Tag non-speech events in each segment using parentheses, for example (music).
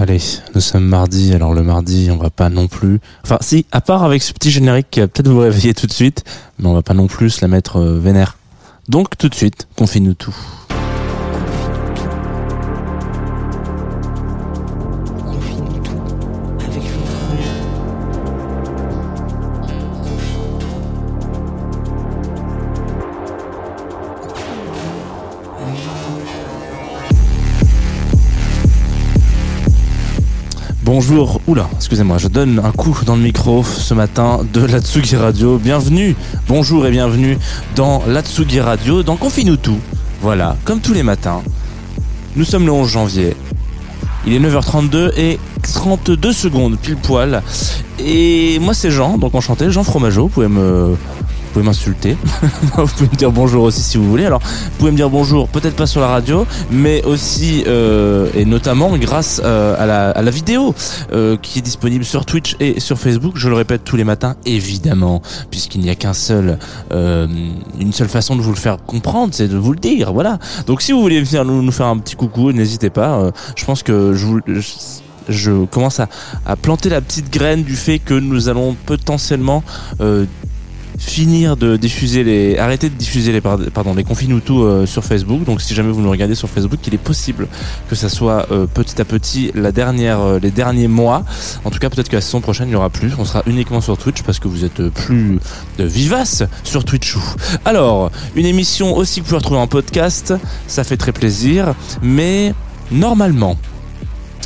Allez, nous sommes mardi, alors le mardi, on va pas non plus... Enfin si, à part avec ce petit générique qui va peut-être vous réveiller tout de suite, mais on va pas non plus la mettre euh, vénère. Donc tout de suite, confie-nous tout. Bonjour, oula, excusez-moi, je donne un coup dans le micro ce matin de l'Atsugi Radio. Bienvenue, bonjour et bienvenue dans l'Atsugi Radio, dans Confine-nous tout. Voilà, comme tous les matins, nous sommes le 11 janvier. Il est 9h32 et 32 secondes pile poil. Et moi c'est Jean, donc enchanté, Jean Fromageau, vous pouvez me... Vous pouvez m'insulter, (laughs) vous pouvez me dire bonjour aussi si vous voulez. Alors, vous pouvez me dire bonjour, peut-être pas sur la radio, mais aussi euh, et notamment grâce euh, à, la, vidéo euh, qui est disponible sur Twitch et sur Facebook. Je le répète tous les matins, évidemment, puisqu'il n'y a qu'un seul, euh, une seule façon de vous le faire comprendre, c'est de vous le dire. Voilà. Donc, si vous voulez venir nous, nous faire un petit coucou, n'hésitez pas. Euh, je pense que je vous je- je commence à, à planter la petite graine du fait que nous allons potentiellement euh, finir de diffuser les arrêter de diffuser les pard- pardon les confines ou tout euh, sur Facebook. Donc si jamais vous nous regardez sur Facebook il est possible que ça soit euh, petit à petit la dernière euh, les derniers mois. En tout cas peut-être que la saison prochaine il n'y aura plus. On sera uniquement sur Twitch parce que vous êtes plus vivace sur Twitch. Alors une émission aussi que vous pouvez retrouver en podcast ça fait très plaisir. Mais normalement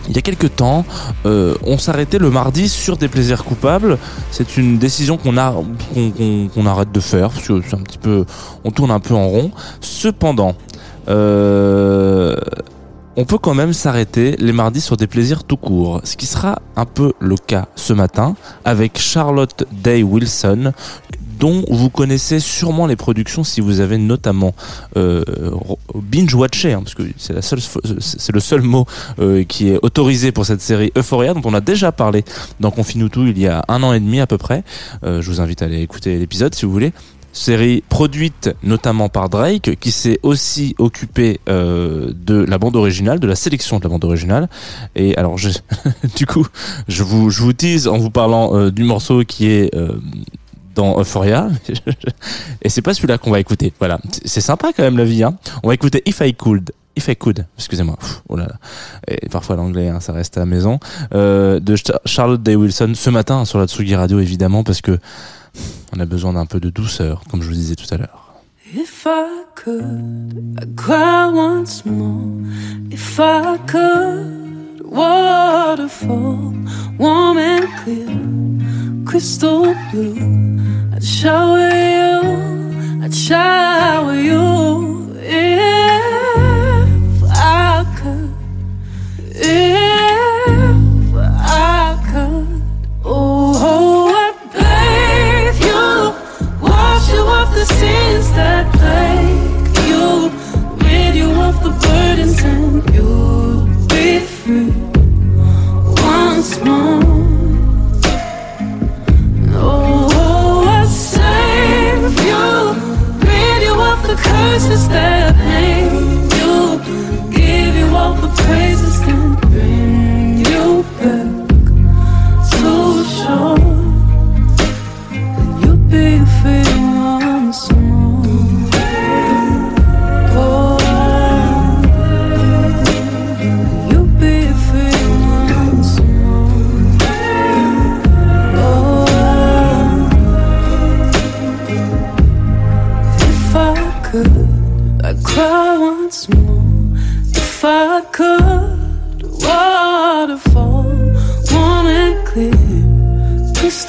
il y a quelques temps, euh, on s'arrêtait le mardi sur des plaisirs coupables. C'est une décision qu'on a, qu'on, arrête de faire parce que c'est un petit peu, on tourne un peu en rond. Cependant, euh, on peut quand même s'arrêter les mardis sur des plaisirs tout court, ce qui sera un peu le cas ce matin avec Charlotte Day Wilson dont vous connaissez sûrement les productions si vous avez notamment euh, binge-watché, hein, parce que c'est la seule, c'est le seul mot euh, qui est autorisé pour cette série Euphoria, dont on a déjà parlé dans Confinutu il y a un an et demi à peu près. Euh, je vous invite à aller écouter l'épisode si vous voulez. Série produite notamment par Drake, qui s'est aussi occupé euh, de la bande originale, de la sélection de la bande originale. Et alors, (laughs) du coup, je vous, je vous tease en vous parlant euh, du morceau qui est euh, dans Euphoria. (laughs) Et c'est pas celui-là qu'on va écouter. Voilà, c'est sympa quand même la vie. Hein. On va écouter If I Could. If I Could, excusez-moi. Oh là là. Et parfois l'anglais, hein, ça reste à la maison. Euh, de Char- Charlotte Day Wilson ce matin sur la Tsugi Radio évidemment parce que on a besoin d'un peu de douceur, comme je vous disais tout à l'heure. If I could, I'd cry once more. If I could, waterfall, warm and clear, crystal blue. I'd shower you, I'd shower you.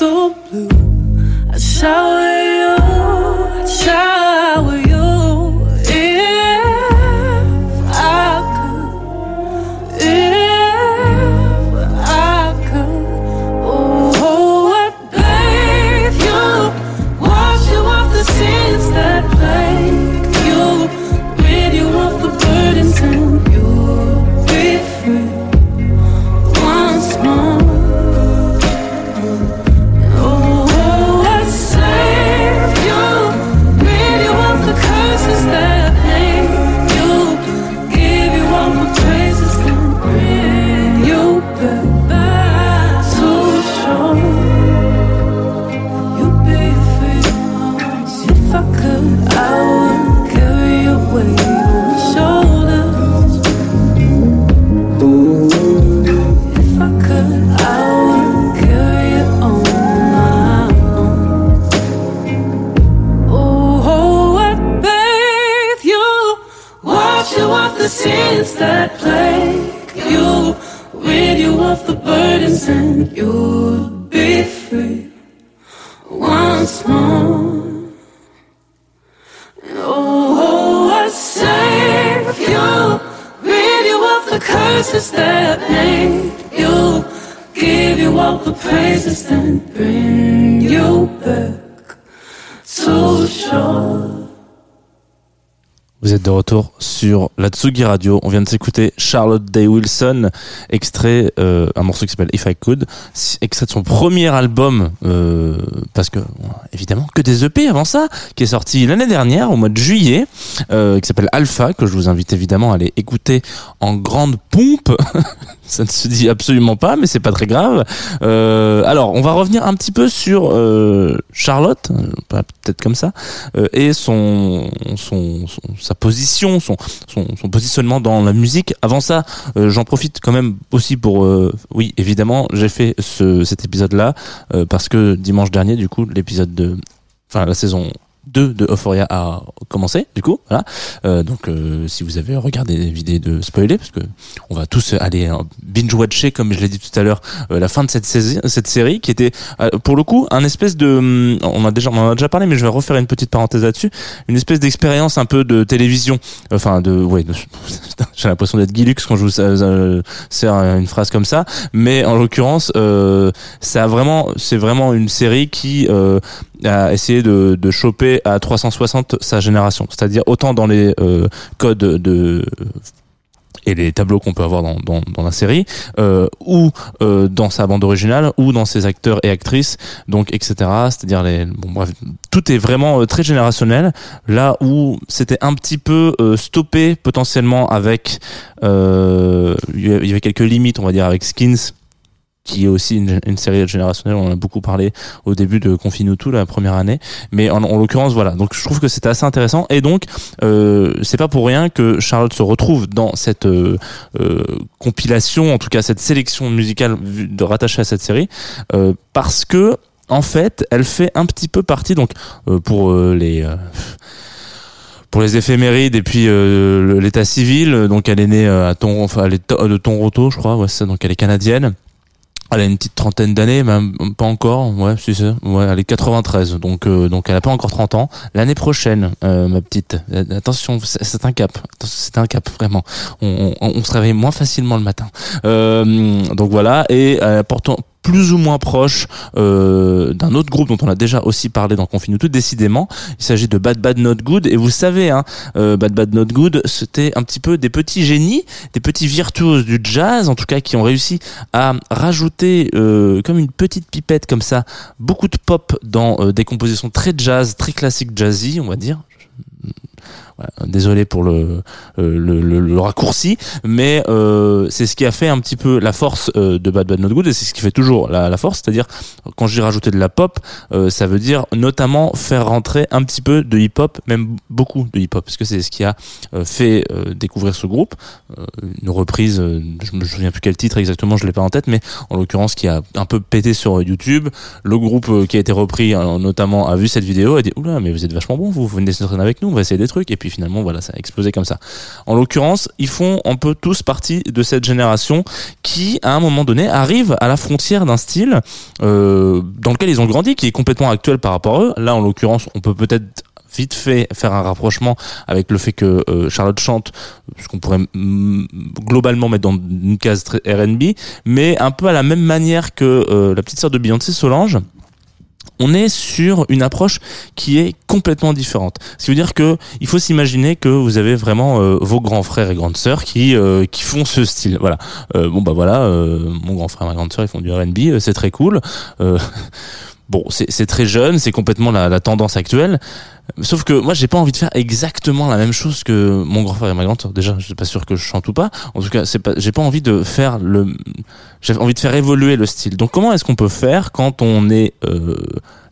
so blue. You, rid you of the curses that made you, give you all the praises, then bring you back to shore. Vous êtes de retour sur la Tsugi Radio. On vient de s'écouter Charlotte Day Wilson, extrait euh, un morceau qui s'appelle If I Could, extrait de son premier album, euh, parce que évidemment que des EP avant ça, qui est sorti l'année dernière au mois de juillet, euh, qui s'appelle Alpha, que je vous invite évidemment à aller écouter en grande pompe. (laughs) ça ne se dit absolument pas, mais c'est pas très grave. Euh, alors, on va revenir un petit peu sur euh, Charlotte, euh, peut-être comme ça, euh, et son, son, sa position, son, son, son positionnement dans la musique. Avant ça, euh, j'en profite quand même aussi pour, euh, oui, évidemment, j'ai fait ce, cet épisode-là parce que dimanche dernier, du coup, l'épisode de, enfin, la saison 2 de Euphoria a commencé, du coup, voilà. Euh, donc, euh, si vous avez regardé l'évidé de spoiler, parce que on va tous aller euh, binge-watcher, comme je l'ai dit tout à l'heure, euh, la fin de cette, cette série, qui était, euh, pour le coup, un espèce de, hum, on a déjà, on en a déjà parlé, mais je vais refaire une petite parenthèse là-dessus, une espèce d'expérience un peu de télévision, enfin de, ouais, (laughs) j'ai l'impression d'être Guilux quand je vous euh, sers une phrase comme ça, mais en l'occurrence, euh, ça a vraiment, c'est vraiment une série qui a essayé de, de choper à 360 sa génération, c'est-à-dire autant dans les euh, codes de et les tableaux qu'on peut avoir dans, dans, la série, euh, ou euh, dans sa bande originale, ou dans ses acteurs et actrices, donc etc. C'est-à-dire les, bon bref, tout est vraiment très générationnel. Là où c'était un petit peu stoppé potentiellement avec, il y avait quelques limites, on va dire, avec Skins qui est aussi une, une série générationnelle, on en a beaucoup parlé au début de Confine tout la première année, mais en, en l'occurrence voilà. Donc je trouve que c'était assez intéressant. Et donc euh, c'est pas pour rien que Charlotte se retrouve dans cette euh, euh, compilation, en tout cas cette sélection musicale de rattachée à cette série, euh, parce que en fait elle fait un petit peu partie donc euh, pour les pour les éphémérides et puis l'état civil. Donc elle est née à enfin elle de Toronto je crois. Ouais donc elle est canadienne elle a une petite trentaine d'années, même pas encore. Ouais, c'est ça. Ouais, elle est 93, donc euh, donc elle a pas encore 30 ans. L'année prochaine, euh, ma petite, euh, attention, c'est un cap. C'est un cap vraiment. On, se réveille moins facilement le matin. Euh, donc voilà, et pourtant plus ou moins proche euh, d'un autre groupe dont on a déjà aussi parlé dans Confine tout décidément. Il s'agit de Bad Bad Not Good. Et vous savez hein, euh, Bad Bad Not Good c'était un petit peu des petits génies des petits virtuoses du jazz en tout cas qui ont réussi à rajouter euh, comme une petite pipette comme ça beaucoup de pop dans des compositions très jazz très classiques jazzy on va dire désolé pour le, euh, le, le, le raccourci, mais euh, c'est ce qui a fait un petit peu la force euh, de Bad Bad Not Good et c'est ce qui fait toujours la, force, c'est-à-dire quand j'ai rajouté de la pop, euh, ça veut dire notamment faire rentrer un petit peu de hip-hop, même beaucoup de hip-hop, parce que c'est ce qui a euh, fait euh, découvrir ce groupe, une reprise, je me souviens plus quel titre exactement, je l'ai pas en tête, mais en l'occurrence qui a un peu pété sur YouTube. Le groupe qui a été repris notamment a vu cette vidéo et a dit oula mais vous êtes vachement bon, vous, vous venez s'entraîner avec nous, on va essayer des trucs et puis puis finalement voilà ça a explosé comme ça. En l'occurrence, ils font un peu tous partie de cette génération qui à un moment donné arrive à la frontière d'un style euh, dans lequel ils ont grandi, qui est complètement actuel par rapport à eux. Là en l'occurrence, on peut peut-être vite fait faire un rapprochement avec le fait que euh, Charlotte chante ce qu'on pourrait globalement mettre dans une case R&B mais un peu à la même manière que euh, la petite sœur de Beyoncé Solange on est sur une approche qui est complètement différente. Ce qui veut dire que il faut s'imaginer que vous avez vraiment euh, vos grands frères et grandes sœurs qui euh, qui font ce style. Voilà. Euh, bon bah voilà, mon grand frère et ma grande sœur ils font du R&B, c'est très cool. (laughs) Bon, c'est très jeune, c'est complètement la tendance actuelle. Sauf que moi, j'ai pas envie de faire exactement la même chose que mon grand frère et ma grande sœur. Déjà, je suis pas sûr que je chante ou pas. En tout cas, c'est pas, j'ai pas envie de faire le, j'ai envie de faire évoluer le style. Donc, comment est-ce qu'on peut faire quand on est euh,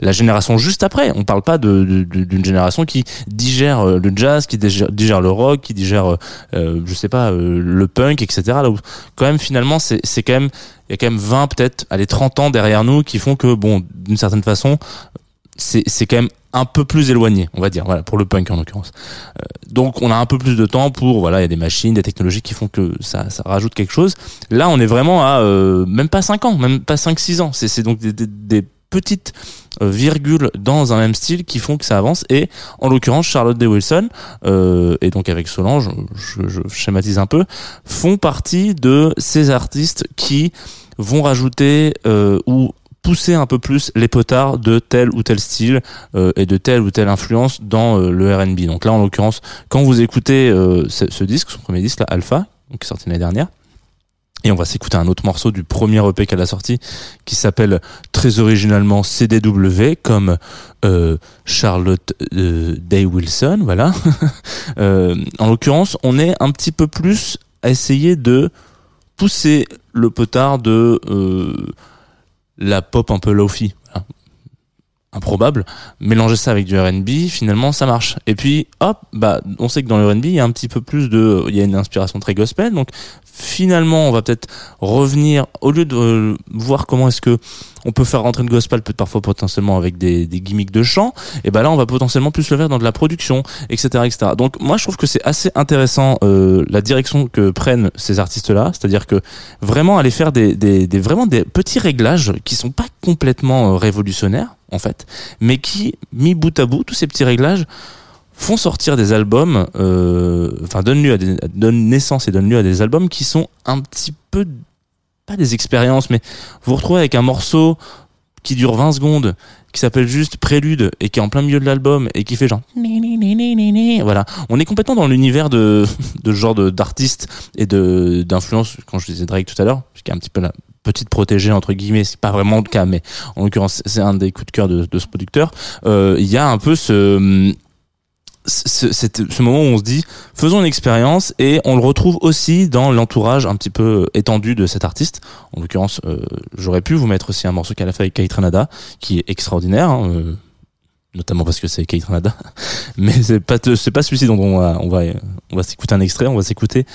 la génération juste après? On parle pas de, de- d'une génération qui digère euh, le jazz, qui digère, digère le rock, qui digère, euh, euh, je sais pas, euh, le punk, etc. Là où, quand même, finalement, c'est, c'est quand même, il y a quand même 20, peut-être, allez, 30 ans derrière nous qui font que, bon, d'une certaine façon, c'est, quand même un peu plus éloigné, on va dire, voilà, pour le punk en l'occurrence. Euh, donc on a un peu plus de temps pour, voilà, il y a des machines, des technologies qui font que ça, ça rajoute quelque chose. Là, on est vraiment à euh, même pas 5 ans, même pas 5-6 ans. C'est, donc des, des, des petites euh, virgules dans un même style qui font que ça avance. Et en l'occurrence, Charlotte Day Wilson, euh, et donc avec Solange, je, je schématise un peu, font partie de ces artistes qui vont rajouter euh, ou pousser un peu plus les potards de tel ou tel style euh, et de telle ou telle influence dans euh, le R&B. Donc là, en l'occurrence, quand vous écoutez euh, ce, disque, son premier disque, là, Alpha, qui est sorti l'année dernière, et on va s'écouter un autre morceau du premier EP qu'elle a sorti, qui s'appelle très originalement CDW, comme Charlotte Day Wilson, voilà. (laughs) En l'occurrence, on est un petit peu plus à essayer de pousser le potard de la pop un peu lofi. Improbable. Mélanger ça avec du R&B, finalement, ça marche. Et puis, hop, bah, on sait que dans le R&B, il y a un petit peu plus de, il y a une inspiration très gospel. Donc, finalement, on va peut-être revenir, au lieu de euh, voir comment est-ce que on peut faire rentrer le gospel, peut-être parfois potentiellement avec des, gimmicks de chant, et ben là, on va potentiellement plus le faire dans de la production, etc., etc. Donc, moi, je trouve que c'est assez intéressant euh, la direction que prennent ces artistes-là, c'est-à-dire que vraiment aller faire des vraiment des petits réglages qui sont pas complètement euh, révolutionnaires en fait, mais qui mis bout à bout tous ces petits réglages font sortir des albums, euh, enfin donnent naissance et donnent lieu à des albums qui sont un petit peu pas des expériences, mais vous vous retrouvez avec un morceau qui dure 20 secondes, qui s'appelle juste Prélude et qui est en plein milieu de l'album et qui fait genre voilà. On est complètement dans l'univers de (laughs) de genre d'artistes et de d'influence. Quand je disais Drake tout à l'heure, qui est un petit peu la petite protégée entre guillemets, c'est pas vraiment le cas, mais en l'occurrence c'est un des coups de cœur de, de ce producteur. Euh, Il y a un peu ce ce, ce moment où on se dit faisons une expérience et on le retrouve aussi dans l'entourage un petit peu étendu de cet artiste en l'occurrence euh, j'aurais pu vous mettre aussi un morceau qu'elle a fait avec qui est extraordinaire hein, euh, notamment parce que c'est Kate Ranada (laughs) mais c'est pas c'est pas celui-ci dont on va on va on va s'écouter un extrait. On va s'écouter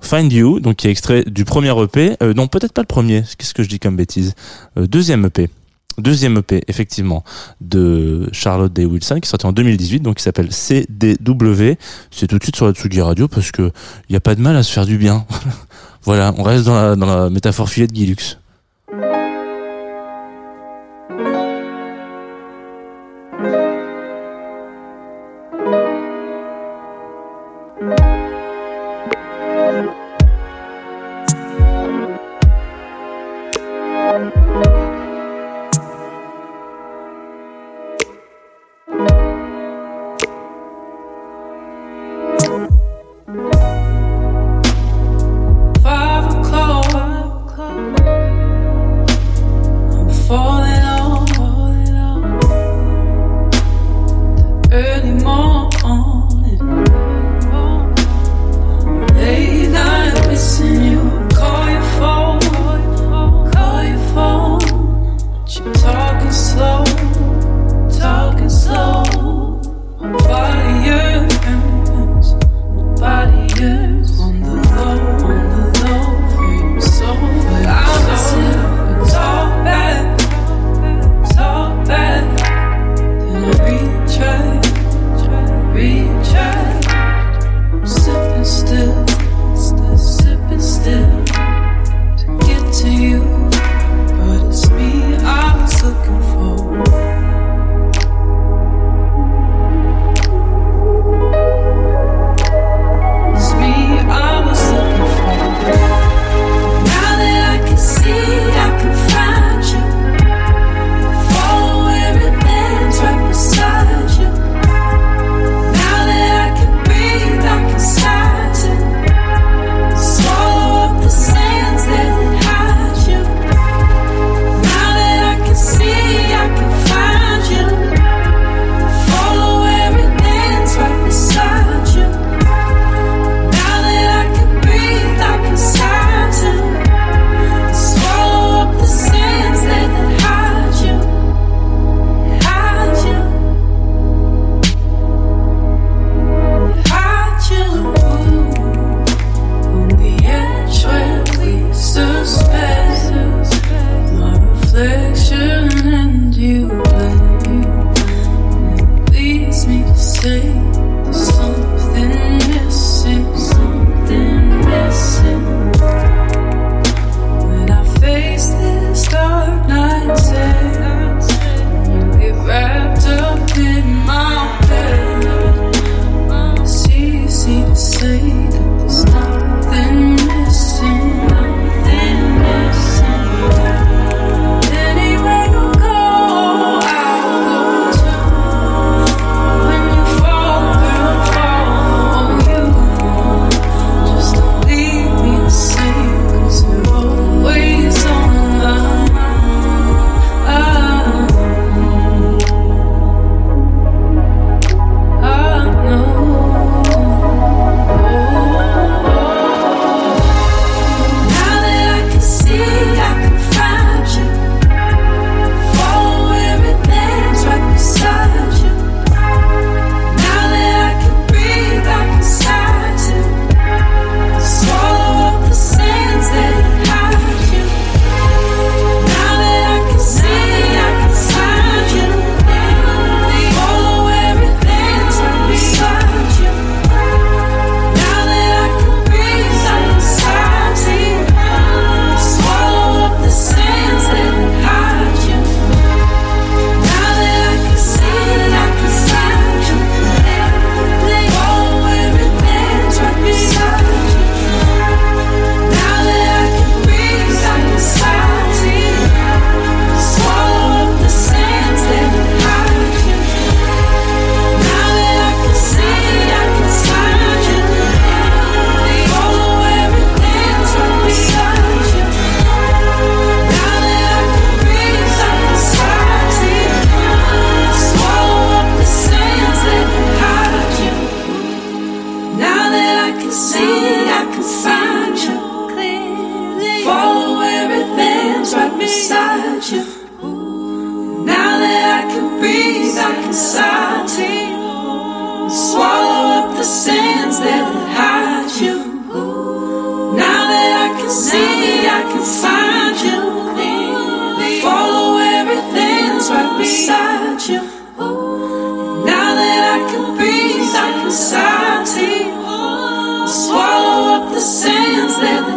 Find You donc qui est extrait du premier EP euh, non peut-être pas le premier. Qu'est-ce que je dis comme bêtise? Euh, deuxième EP deuxième EP effectivement de Charlotte Day Wilson qui est sorti en 2018 donc qui s'appelle CDW c'est tout de suite sur la Tsugi Radio parce que il y a pas de mal à se faire du bien. (laughs) Voilà on reste dans la, dans la métaphore filet de Guy you. Now that I can breathe, I can sigh to you. Swallow up the sands that hide you. Now that I can see, I can find you. Follow everything's right beside you. Now that I can breathe, I can sigh to you. Swallow up the sands that.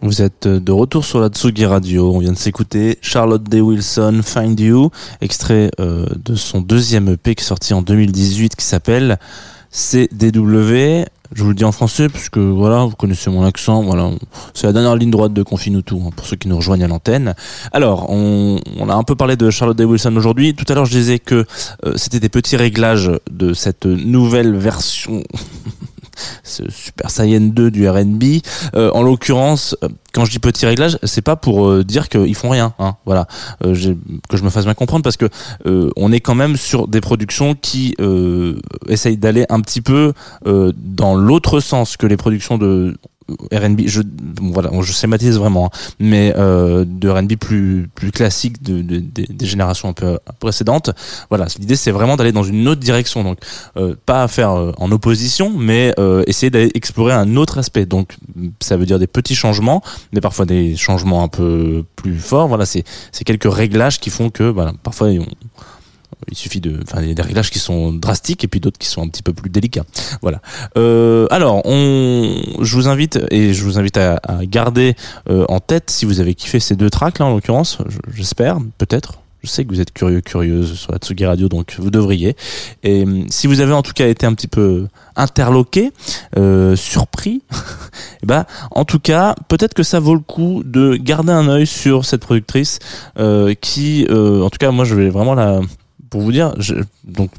Vous êtes de retour sur la Tsugi Radio. On vient de s'écouter Charlotte Day Wilson, Find You, extrait euh, de son deuxième EP qui est sorti en 2018 qui s'appelle CDW. Je vous le dis en français puisque voilà, vous connaissez mon accent. Voilà, c'est la dernière ligne droite de Confinutu hein, pour ceux qui nous rejoignent à l'antenne. Alors, on, on a un peu parlé de Charlotte Day Wilson aujourd'hui. Tout à l'heure, je disais que euh, c'était des petits réglages de cette nouvelle version. (laughs) Super Saiyan 2 du R&B. Euh, en l'occurrence, euh, quand je dis petit réglage, c'est pas pour euh, dire qu'ils font rien. Hein, voilà, Euh, que je me fasse bien comprendre parce que on est quand même sur des productions qui essayent d'aller un petit peu dans l'autre sens que les productions de R&B. Je bon, voilà, je schématise vraiment, hein, mais euh, de R&B plus plus classique de, de- des- des générations un peu précédentes. Voilà, l'idée c'est vraiment d'aller dans une autre direction. Donc euh, pas à faire euh, en opposition, mais euh, essayer d'aller explorer un autre aspect. Donc ça veut dire des petits changements, mais parfois des changements un peu plus forts. Voilà, c'est c'est quelques réglages qui font que voilà, parfois il suffit de, enfin, il y a des réglages qui sont drastiques et puis d'autres qui sont un petit peu plus délicats. Voilà. Euh, alors, on, je vous invite et je vous invite à, à garder euh, en tête si vous avez kiffé ces deux tracks là en l'occurrence. je- J'espère, peut-être. Je sais que vous êtes curieux, curieuse sur la Tsugi Radio, donc vous devriez. Et hum, si vous avez en tout cas été un petit peu interloqué, euh, surpris, (laughs) ben, en tout cas, peut-être que ça vaut le coup de garder un œil sur cette productrice euh, qui, euh, en tout cas, moi, je vais vraiment la, pour vous dire, je, donc,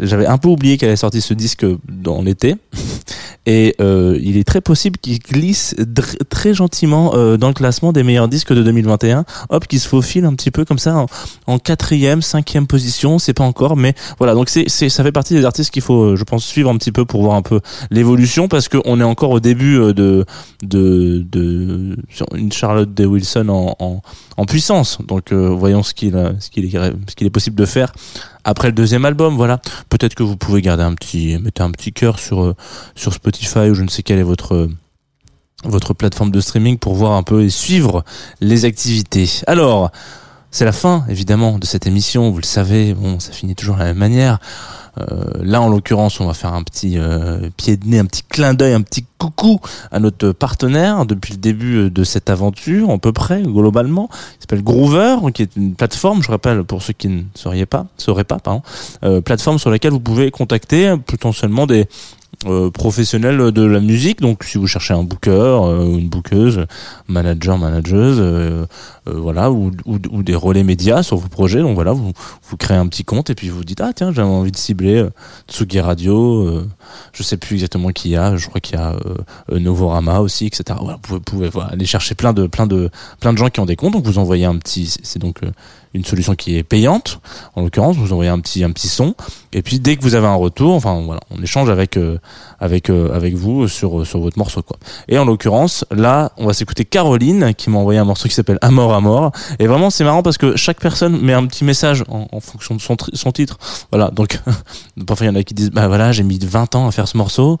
j'avais un peu oublié qu'elle avait sorti ce disque dans l'été. (laughs) Et euh, il est très possible qu'il glisse très gentiment euh, dans le classement des meilleurs disques de 2021. Hop, qui se faufile un petit peu comme ça en, en quatrième, cinquième position, c'est pas encore, mais voilà. Donc ça fait partie des artistes qu'il faut, euh, je pense, suivre un petit peu pour voir un peu l'évolution parce qu'on est encore au début euh, de de de Charlotte Wilson en, puissance. Donc euh, voyons qu'il qu'il ce qu'il est possible de faire après le deuxième album. Voilà. Peut-être que vous pouvez garder un petit mettez un petit cœur sur euh, sur Spotify ou je ne sais quelle est votre euh, votre plateforme de streaming pour voir un peu et suivre les activités. Alors, c'est la fin, évidemment, de cette émission. Vous le savez, bon, ça finit toujours de la même manière. Euh, là, en l'occurrence, on va faire un petit euh, pied de nez, un petit clin d'œil, un petit coucou à notre partenaire depuis le début de cette aventure, à peu près, globalement. Il s'appelle Groover, qui est une plateforme, je rappelle, pour ceux qui ne sauriez pas, sauraient pas, pardon, euh, plateforme sur laquelle vous pouvez contacter potentiellement des euh, professionnels de la musique. Donc, si vous cherchez un booker euh, ou une bookeuse, manager, manageuse, euh, euh, voilà, ou, ou, ou des relais médias sur vos projets. Donc voilà, vous, vous créez un petit compte et puis vous dites ah tiens j'ai envie de cibler euh, Tsugi Radio. euh, je sais plus exactement qui y a. Je crois qu'il y a Novorama aussi, etc. Vous pouvez, aller chercher plein de plein de plein de gens qui ont des comptes. Donc vous envoyez un petit. c'est- donc une solution qui est payante. En l'occurrence, vous envoyez un petit un petit son et puis dès que vous avez un retour, enfin voilà, on échange avec euh, avec euh, avec vous sur sur votre morceau quoi. Et en l'occurrence, là, on va s'écouter Caroline qui m'a envoyé un morceau qui s'appelle Amor à mort. Et vraiment, c'est marrant parce que chaque personne met un petit message en, en fonction de son, son titre. Voilà, donc (laughs) parfois il y en a qui disent bah voilà, j'ai mis 20 ans à faire ce morceau.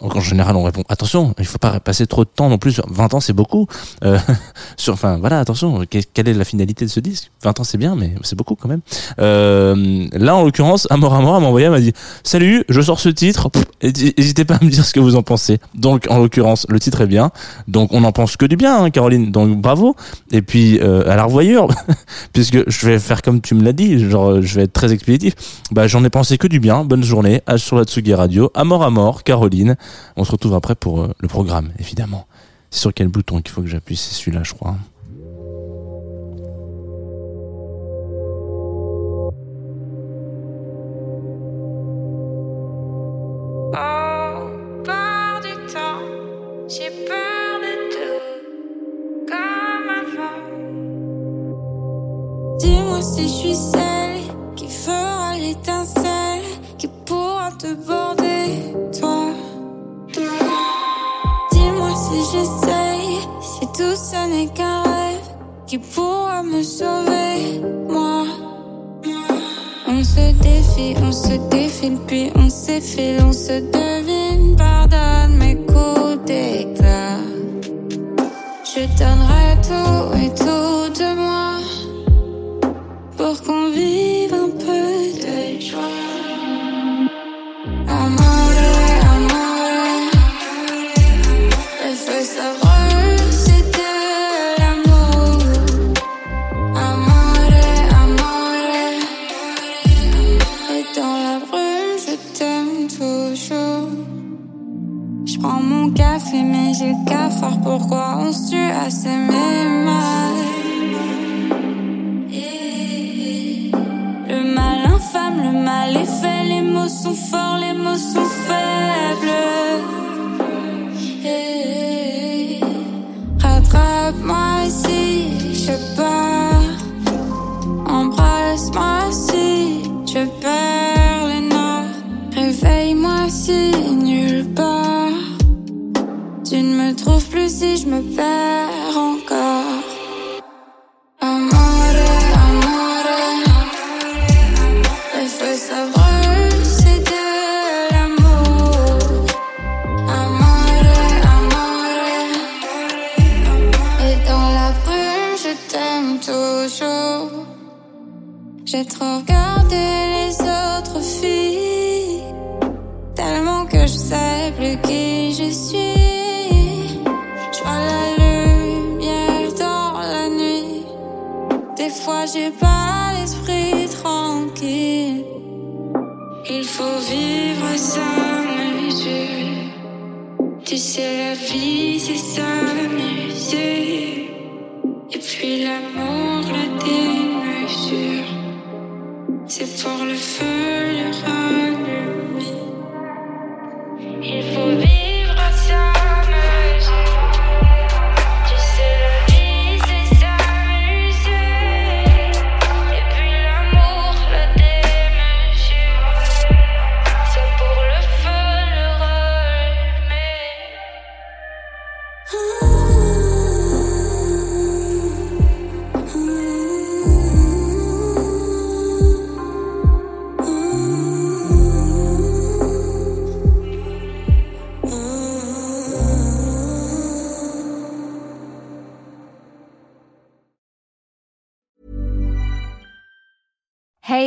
Donc en général, on répond attention, il faut pas passer trop de temps non plus. 20 ans, c'est beaucoup. Euh, (laughs) sur, enfin voilà, attention, que- quelle est la finalité de ce disque? 20 ans, c'est bien, mais c'est beaucoup quand même. Euh, là, en l'occurrence, Amor à mort m'a envoyé, m'a dit salut, je sors ce titre. N'hésitez pas à me dire ce que vous en pensez. Donc en l'occurrence, le titre est bien. Donc on n'en pense que du bien, hein, Caroline. Donc bravo. Et puis euh, à la revoyure, (laughs) puisque je vais faire comme tu me l'as dit, genre je vais être très expéditif. Bah j'en ai pensé que du bien. Bonne journée. À sur la Tsugi Radio. À mort, Caroline. On se retrouve après pour euh, le programme, évidemment. C'est sur quel bouton qu'il faut que j'appuie? C'est celui-là, je crois. Au bord qui pourra te border ce n'est qu'un rêve qui pourra me sauver, moi. On se défie, on se défile, puis on s'effile, on se devine. Pardonne mes coups d'éclat. Je donnerai tout et tout de moi pour qu'on plus Fois j'ai pas l'esprit tranquille. Il faut vivre sa mesure. Tu sais, la vie c'est s'amuser. Et puis l'amour, la démesure. C'est pour le feu, le rallumer.